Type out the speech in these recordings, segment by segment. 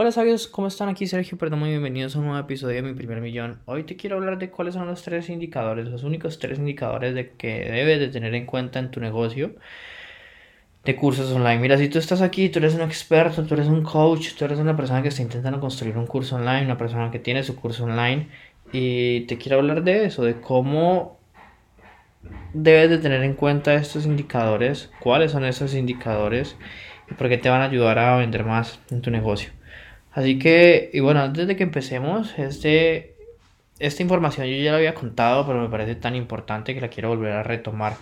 Hola sabios, ¿cómo están? Aquí Sergio, perdón, muy bienvenidos a un nuevo episodio de Mi Primer Millón. Hoy te quiero hablar de cuáles son los tres indicadores, los únicos tres indicadores de que debes de tener en cuenta en tu negocio de cursos online. Mira, si tú estás aquí, tú eres un experto, tú eres un coach, tú eres una persona que está intentando construir un curso online, una persona que tiene su curso online y te quiero hablar de eso, de cómo debes de tener en cuenta estos indicadores, cuáles son esos indicadores y por qué te van a ayudar a vender más en tu negocio. Así que, y bueno, antes de que empecemos, este, esta información yo ya la había contado, pero me parece tan importante que la quiero volver a retomar.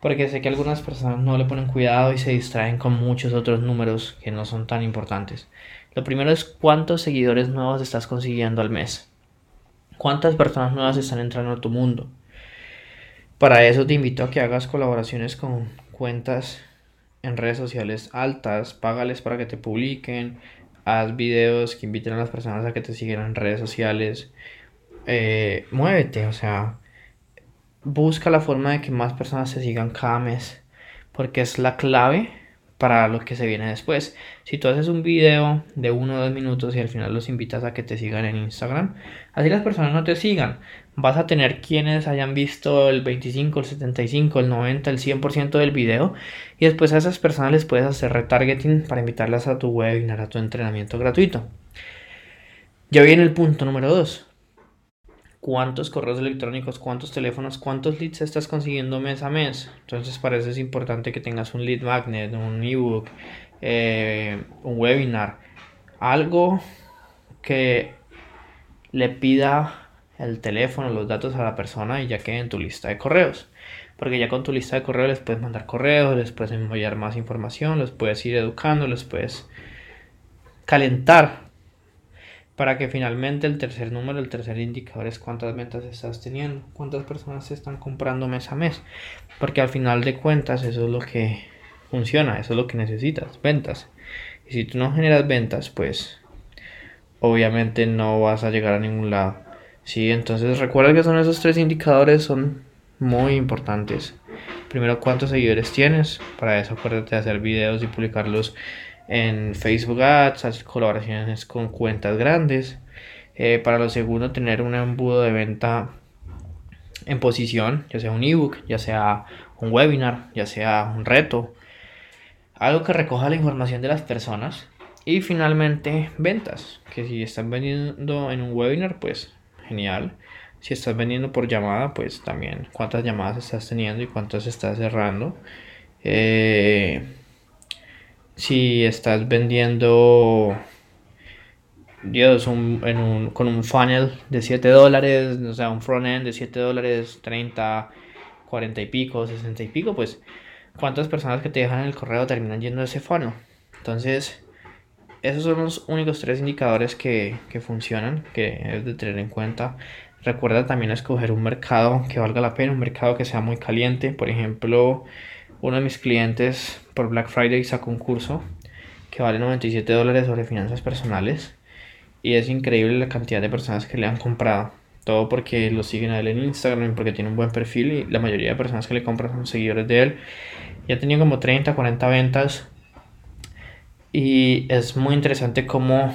Porque sé que algunas personas no le ponen cuidado y se distraen con muchos otros números que no son tan importantes. Lo primero es cuántos seguidores nuevos estás consiguiendo al mes. ¿Cuántas personas nuevas están entrando a tu mundo? Para eso te invito a que hagas colaboraciones con cuentas en redes sociales altas, págales para que te publiquen, haz videos que inviten a las personas a que te sigan en redes sociales, eh, muévete, o sea, busca la forma de que más personas te sigan cada mes, porque es la clave para lo que se viene después. Si tú haces un video de uno o dos minutos y al final los invitas a que te sigan en Instagram, así las personas no te sigan. Vas a tener quienes hayan visto el 25, el 75, el 90, el 100% del video y después a esas personas les puedes hacer retargeting para invitarlas a tu webinar, a tu entrenamiento gratuito. Ya viene el punto número 2 cuántos correos electrónicos, cuántos teléfonos, cuántos leads estás consiguiendo mes a mes. Entonces para eso es importante que tengas un lead magnet, un ebook, eh, un webinar, algo que le pida el teléfono, los datos a la persona y ya quede en tu lista de correos. Porque ya con tu lista de correos les puedes mandar correos, les puedes enviar más información, los puedes ir educando, les puedes calentar para que finalmente el tercer número, el tercer indicador es cuántas ventas estás teniendo, cuántas personas se están comprando mes a mes, porque al final de cuentas eso es lo que funciona, eso es lo que necesitas, ventas. Y si tú no generas ventas, pues obviamente no vas a llegar a ningún lado. Sí, entonces recuerda que son esos tres indicadores, son muy importantes. Primero, cuántos seguidores tienes, para eso acuérdate de hacer videos y publicarlos en Facebook Ads, hacer colaboraciones con cuentas grandes. Eh, para lo segundo, tener un embudo de venta en posición, ya sea un ebook, ya sea un webinar, ya sea un reto, algo que recoja la información de las personas. Y finalmente, ventas, que si están vendiendo en un webinar, pues genial. Si estás vendiendo por llamada, pues también cuántas llamadas estás teniendo y cuántas estás cerrando. Eh, si estás vendiendo Dios, un, con un funnel de 7 dólares, o sea, un front-end de 7 dólares, 30, 40 y pico, 60 y pico, pues cuántas personas que te dejan en el correo terminan yendo a ese funnel. Entonces, esos son los únicos tres indicadores que, que funcionan, que es de tener en cuenta. Recuerda también escoger un mercado que valga la pena, un mercado que sea muy caliente. Por ejemplo, uno de mis clientes por Black Friday sacó un curso que vale 97 dólares sobre finanzas personales y es increíble la cantidad de personas que le han comprado. Todo porque lo siguen a él en Instagram, porque tiene un buen perfil y la mayoría de personas que le compran son seguidores de él. Ya tenía como 30, 40 ventas y es muy interesante cómo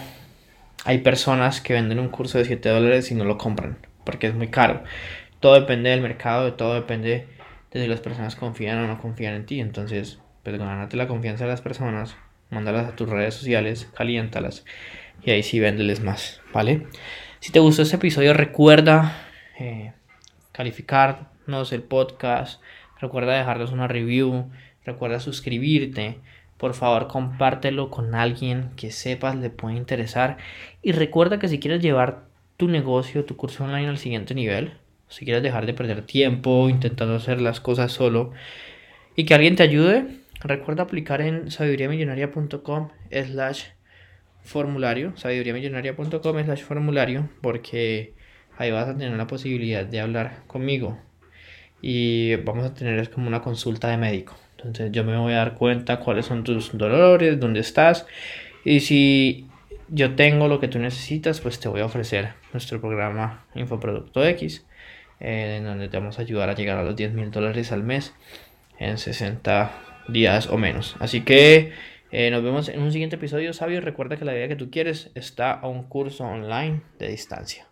hay personas que venden un curso de 7 dólares y no lo compran porque es muy caro. Todo depende del mercado, todo depende de las personas confían o no confían en ti. Entonces, pues ganate la confianza de las personas, mándalas a tus redes sociales, caliéntalas y ahí sí véndeles más, ¿vale? Si te gustó este episodio, recuerda eh, calificarnos el podcast, recuerda dejarnos una review, recuerda suscribirte. Por favor, compártelo con alguien que sepas le puede interesar. Y recuerda que si quieres llevar tu negocio, tu curso online al siguiente nivel, si quieres dejar de perder tiempo intentando hacer las cosas solo. Y que alguien te ayude, recuerda aplicar en sabiduriamillonaria.com slash formulario, sabiduriamillonaria.com slash formulario, porque ahí vas a tener la posibilidad de hablar conmigo. Y vamos a tener como una consulta de médico. Entonces yo me voy a dar cuenta cuáles son tus dolores, dónde estás. Y si yo tengo lo que tú necesitas, pues te voy a ofrecer nuestro programa Infoproducto X eh, en donde te vamos a ayudar a llegar a los 10 mil dólares al mes en 60 días o menos. Así que Eh, nos vemos en un siguiente episodio, sabio. Recuerda que la vida que tú quieres está a un curso online de distancia.